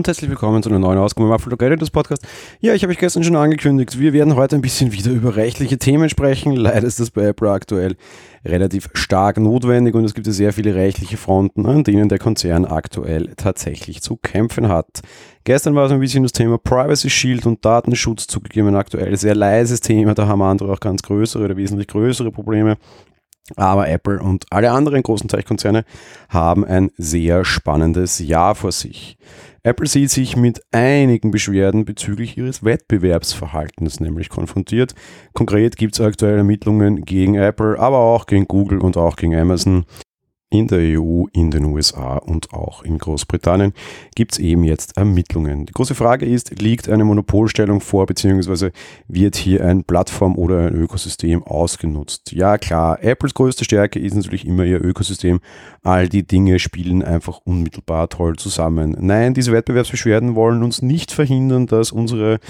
und herzlich willkommen zu einer neuen Ausgabe im Apple Editors Podcast. Ja, ich habe euch gestern schon angekündigt, wir werden heute ein bisschen wieder über rechtliche Themen sprechen. Leider ist das bei Apple aktuell relativ stark notwendig und es gibt ja sehr viele rechtliche Fronten, an denen der Konzern aktuell tatsächlich zu kämpfen hat. Gestern war es ein bisschen das Thema Privacy Shield und Datenschutz zugegeben, aktuell sehr leises Thema, da haben andere auch ganz größere oder wesentlich größere Probleme. Aber Apple und alle anderen großen Tech-Konzerne haben ein sehr spannendes Jahr vor sich. Apple sieht sich mit einigen Beschwerden bezüglich ihres Wettbewerbsverhaltens nämlich konfrontiert. Konkret gibt es aktuell Ermittlungen gegen Apple, aber auch gegen Google und auch gegen Amazon in der EU, in den USA und auch in Großbritannien gibt es eben jetzt Ermittlungen. Die große Frage ist, liegt eine Monopolstellung vor, beziehungsweise wird hier ein Plattform oder ein Ökosystem ausgenutzt? Ja klar, Apples größte Stärke ist natürlich immer ihr Ökosystem. All die Dinge spielen einfach unmittelbar toll zusammen. Nein, diese Wettbewerbsbeschwerden wollen uns nicht verhindern, dass unsere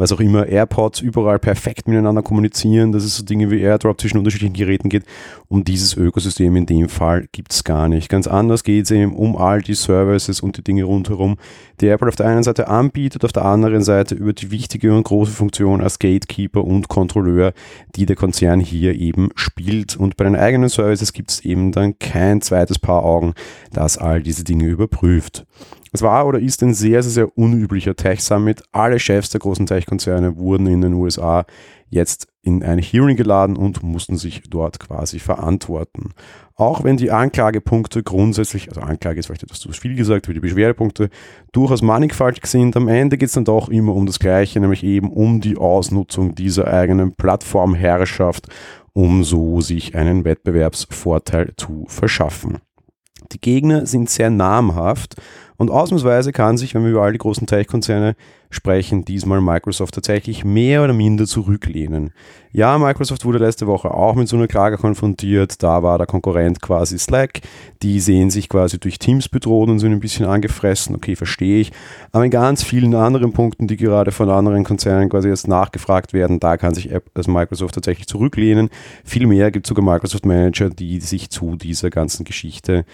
was auch immer, AirPods überall perfekt miteinander kommunizieren, dass es so Dinge wie AirDrop zwischen unterschiedlichen Geräten geht. Um dieses Ökosystem in dem Fall gibt es gar nicht. Ganz anders geht es eben um all die Services und die Dinge rundherum, die Apple auf der einen Seite anbietet, auf der anderen Seite über die wichtige und große Funktion als Gatekeeper und Kontrolleur, die der Konzern hier eben spielt. Und bei den eigenen Services gibt es eben dann kein zweites Paar Augen, das all diese Dinge überprüft. Es war oder ist ein sehr, sehr, sehr unüblicher Tech-Summit. Alle Chefs der großen Tech-Konzerne wurden in den USA jetzt in ein Hearing geladen und mussten sich dort quasi verantworten. Auch wenn die Anklagepunkte grundsätzlich, also Anklage ist vielleicht etwas zu viel gesagt, wie die Beschwerdepunkte, durchaus mannigfaltig sind, am Ende geht es dann doch immer um das Gleiche, nämlich eben um die Ausnutzung dieser eigenen Plattformherrschaft, um so sich einen Wettbewerbsvorteil zu verschaffen. Die Gegner sind sehr namhaft und ausnahmsweise kann sich, wenn wir über all die großen Tech-Konzerne sprechen, diesmal Microsoft tatsächlich mehr oder minder zurücklehnen. Ja, Microsoft wurde letzte Woche auch mit so einer Klage konfrontiert. Da war der Konkurrent quasi Slack. Die sehen sich quasi durch Teams bedroht und sind ein bisschen angefressen. Okay, verstehe ich. Aber in ganz vielen anderen Punkten, die gerade von anderen Konzernen quasi jetzt nachgefragt werden, da kann sich also Microsoft tatsächlich zurücklehnen. Vielmehr gibt es sogar Microsoft Manager, die sich zu dieser ganzen Geschichte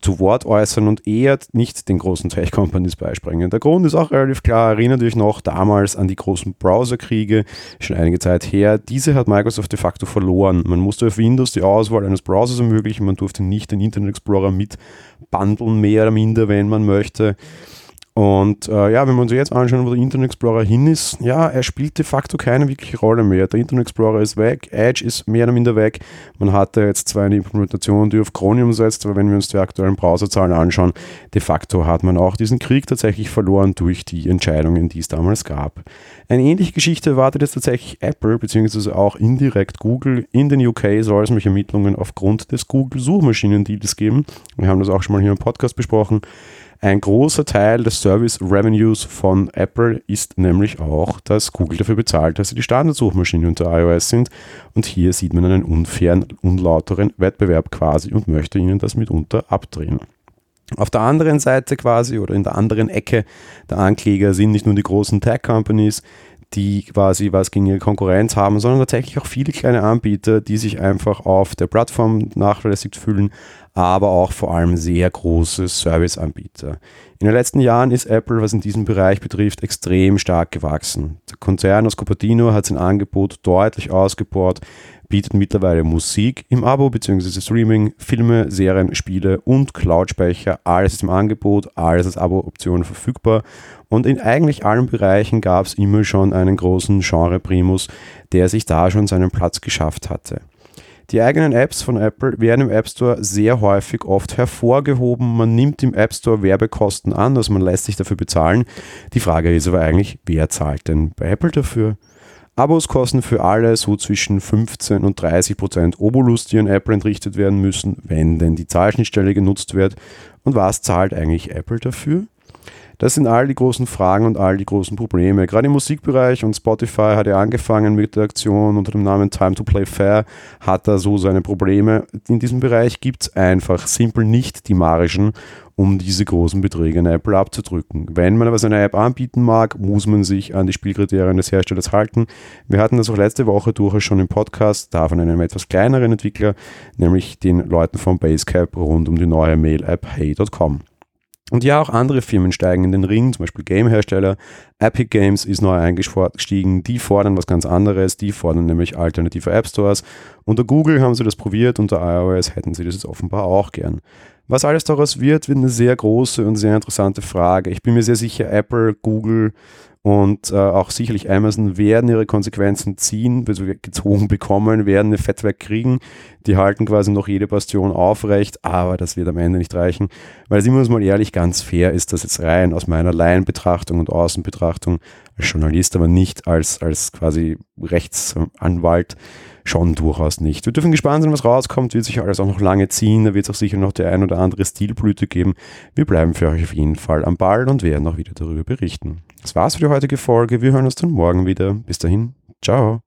zu Wort äußern und eher nicht den großen Tech-Companies beispringen. Der Grund ist auch relativ klar. Erinnert euch noch damals an die großen Browserkriege, schon einige Zeit her. Diese hat Microsoft de facto verloren. Man musste auf Windows die Auswahl eines Browsers ermöglichen. Man durfte nicht den Internet Explorer mit bundeln, mehr oder minder, wenn man möchte. Und äh, ja, wenn wir uns jetzt anschauen, wo der Internet Explorer hin ist, ja, er spielt de facto keine wirkliche Rolle mehr. Der Internet Explorer ist weg, Edge ist mehr oder minder weg. Man hatte jetzt zwar eine Implementation, die auf Chromium setzt, aber wenn wir uns die aktuellen Browserzahlen anschauen, de facto hat man auch diesen Krieg tatsächlich verloren durch die Entscheidungen, die es damals gab. Eine ähnliche Geschichte erwartet jetzt tatsächlich Apple, beziehungsweise auch indirekt Google. In den UK soll es mich Ermittlungen aufgrund des Google-Suchmaschinen-Deals geben. Wir haben das auch schon mal hier im Podcast besprochen. Ein großer Teil des Service Revenues von Apple ist nämlich auch, dass Google dafür bezahlt, dass sie die Standardsuchmaschine unter iOS sind. Und hier sieht man einen unfairen, unlauteren Wettbewerb quasi und möchte ihnen das mitunter abdrehen. Auf der anderen Seite quasi oder in der anderen Ecke der Ankläger sind nicht nur die großen Tech-Companies, die quasi was gegen ihre Konkurrenz haben, sondern tatsächlich auch viele kleine Anbieter, die sich einfach auf der Plattform nachlässig fühlen, aber auch vor allem sehr große Serviceanbieter. In den letzten Jahren ist Apple, was in diesem Bereich betrifft, extrem stark gewachsen. Der Konzern aus Cupertino hat sein Angebot deutlich ausgebaut, bietet mittlerweile Musik im Abo bzw. Streaming, Filme, Serien, Spiele und Cloud-Speicher. Alles ist im Angebot, alles als Abo-Option verfügbar. Und in eigentlich allen Bereichen gab es immer schon einen großen Genre-Primus, der sich da schon seinen Platz geschafft hatte. Die eigenen Apps von Apple werden im App Store sehr häufig oft hervorgehoben. Man nimmt im App Store Werbekosten an, also man lässt sich dafür bezahlen. Die Frage ist aber eigentlich, wer zahlt denn bei Apple dafür? Abos kosten für alle so zwischen 15 und 30 Prozent Obolus, die an Apple entrichtet werden müssen, wenn denn die Zahlschnittstelle genutzt wird. Und was zahlt eigentlich Apple dafür? Das sind all die großen Fragen und all die großen Probleme. Gerade im Musikbereich und Spotify hat ja angefangen mit der Aktion unter dem Namen Time to Play Fair, hat da so seine Probleme. In diesem Bereich gibt es einfach simpel nicht die Margen, um diese großen Beträge in Apple abzudrücken. Wenn man aber seine App anbieten mag, muss man sich an die Spielkriterien des Herstellers halten. Wir hatten das auch letzte Woche durchaus schon im Podcast, da von einem etwas kleineren Entwickler, nämlich den Leuten von Basecap rund um die neue Mail-App Hey.com. Und ja, auch andere Firmen steigen in den Ring, zum Beispiel Gamehersteller. Epic Games ist neu eingestiegen. Die fordern was ganz anderes. Die fordern nämlich alternative App Stores. Unter Google haben sie das probiert, unter iOS hätten sie das jetzt offenbar auch gern. Was alles daraus wird, wird eine sehr große und sehr interessante Frage. Ich bin mir sehr sicher, Apple, Google und äh, auch sicherlich Amazon werden ihre Konsequenzen ziehen, also gezogen bekommen, werden eine Fettwerk kriegen. Die halten quasi noch jede Bastion aufrecht, aber das wird am Ende nicht reichen, weil es immer mal ehrlich ganz fair ist, das jetzt rein aus meiner Laienbetrachtung und Außenbetrachtung als Journalist, aber nicht als, als quasi Rechtsanwalt schon durchaus nicht. Wir dürfen gespannt sein, was rauskommt, wird sich alles auch noch lange ziehen, da wird es auch sicher noch der ein oder andere Stilblüte geben. Wir bleiben für euch auf jeden Fall am Ball und werden auch wieder darüber berichten. Das war's für die heutige Folge. Wir hören uns dann morgen wieder. Bis dahin, ciao.